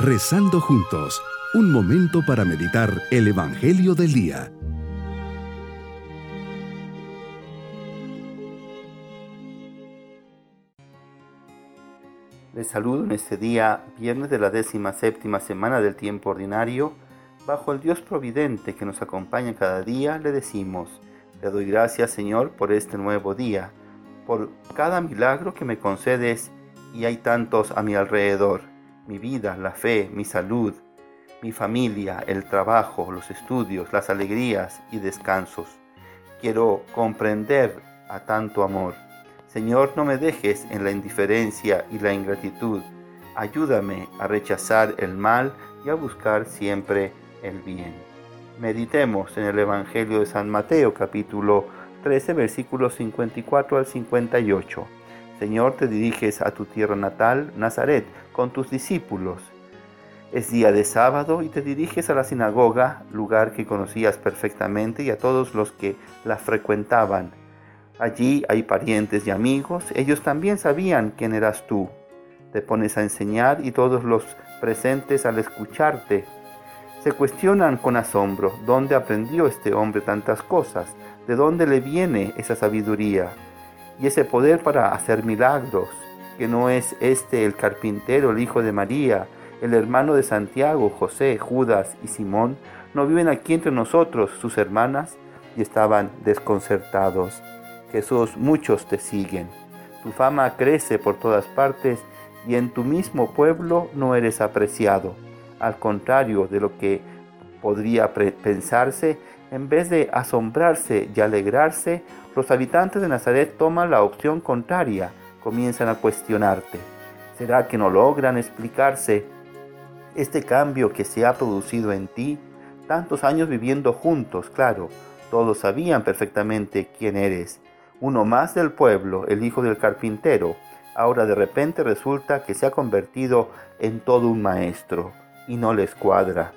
Rezando juntos, un momento para meditar el Evangelio del Día. Les saludo en este día, viernes de la décima séptima semana del tiempo ordinario. Bajo el Dios providente que nos acompaña cada día, le decimos, te doy gracias Señor por este nuevo día, por cada milagro que me concedes y hay tantos a mi alrededor. Mi vida, la fe, mi salud, mi familia, el trabajo, los estudios, las alegrías y descansos. Quiero comprender a tanto amor. Señor, no me dejes en la indiferencia y la ingratitud. Ayúdame a rechazar el mal y a buscar siempre el bien. Meditemos en el Evangelio de San Mateo capítulo 13 versículos 54 al 58. Señor, te diriges a tu tierra natal, Nazaret, con tus discípulos. Es día de sábado y te diriges a la sinagoga, lugar que conocías perfectamente, y a todos los que la frecuentaban. Allí hay parientes y amigos, ellos también sabían quién eras tú. Te pones a enseñar y todos los presentes al escucharte se cuestionan con asombro dónde aprendió este hombre tantas cosas, de dónde le viene esa sabiduría y ese poder para hacer milagros, que no es este el carpintero, el hijo de María, el hermano de Santiago, José, Judas y Simón, no viven aquí entre nosotros, sus hermanas, y estaban desconcertados. Jesús, muchos te siguen. Tu fama crece por todas partes y en tu mismo pueblo no eres apreciado. Al contrario de lo que podría pensarse, en vez de asombrarse y alegrarse, los habitantes de Nazaret toman la opción contraria, comienzan a cuestionarte. ¿Será que no logran explicarse este cambio que se ha producido en ti? Tantos años viviendo juntos, claro, todos sabían perfectamente quién eres. Uno más del pueblo, el hijo del carpintero, ahora de repente resulta que se ha convertido en todo un maestro y no les cuadra.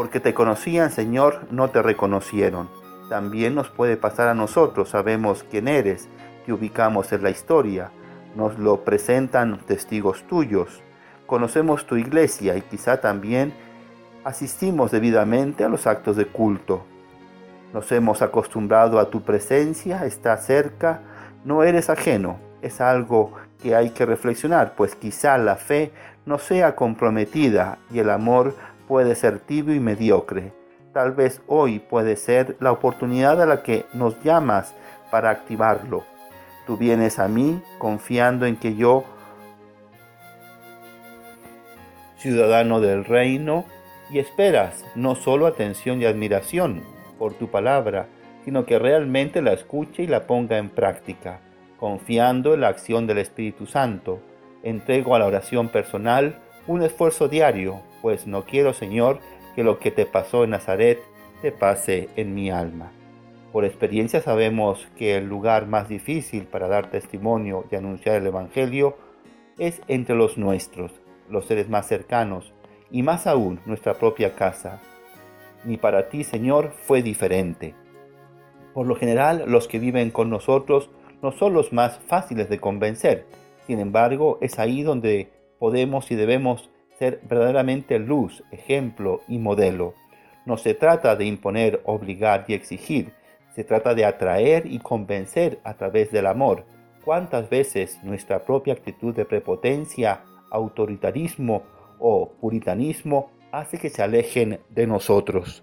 Porque te conocían, Señor, no te reconocieron. También nos puede pasar a nosotros, sabemos quién eres, te ubicamos en la historia, nos lo presentan testigos tuyos, conocemos tu iglesia y quizá también asistimos debidamente a los actos de culto. Nos hemos acostumbrado a tu presencia, está cerca, no eres ajeno, es algo que hay que reflexionar, pues quizá la fe no sea comprometida y el amor puede ser tibio y mediocre. Tal vez hoy puede ser la oportunidad a la que nos llamas para activarlo. Tú vienes a mí confiando en que yo, ciudadano del reino, y esperas no solo atención y admiración por tu palabra, sino que realmente la escuche y la ponga en práctica, confiando en la acción del Espíritu Santo entrego a la oración personal un esfuerzo diario, pues no quiero, Señor, que lo que te pasó en Nazaret te pase en mi alma. Por experiencia sabemos que el lugar más difícil para dar testimonio y anunciar el Evangelio es entre los nuestros, los seres más cercanos, y más aún nuestra propia casa. Ni para ti, Señor, fue diferente. Por lo general, los que viven con nosotros no son los más fáciles de convencer, sin embargo, es ahí donde podemos y debemos ser verdaderamente luz, ejemplo y modelo. No se trata de imponer, obligar y exigir, se trata de atraer y convencer a través del amor. ¿Cuántas veces nuestra propia actitud de prepotencia, autoritarismo o puritanismo hace que se alejen de nosotros?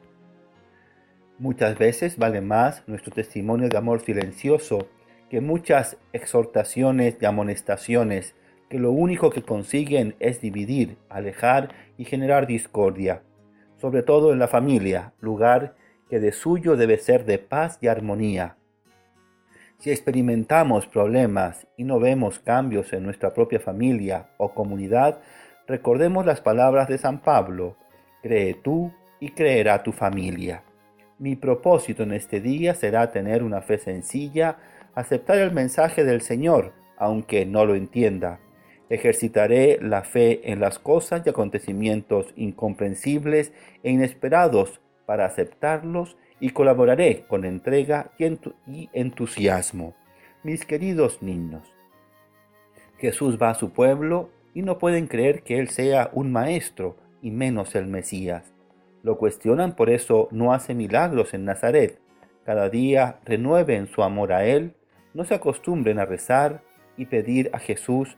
Muchas veces vale más nuestro testimonio de amor silencioso que muchas exhortaciones y amonestaciones que lo único que consiguen es dividir, alejar y generar discordia, sobre todo en la familia, lugar que de suyo debe ser de paz y armonía. Si experimentamos problemas y no vemos cambios en nuestra propia familia o comunidad, recordemos las palabras de San Pablo, cree tú y creerá tu familia. Mi propósito en este día será tener una fe sencilla, aceptar el mensaje del Señor, aunque no lo entienda. Ejercitaré la fe en las cosas y acontecimientos incomprensibles e inesperados para aceptarlos y colaboraré con entrega y entusiasmo. Mis queridos niños, Jesús va a su pueblo y no pueden creer que Él sea un maestro y menos el Mesías. Lo cuestionan, por eso no hace milagros en Nazaret. Cada día renueven su amor a Él, no se acostumbren a rezar y pedir a Jesús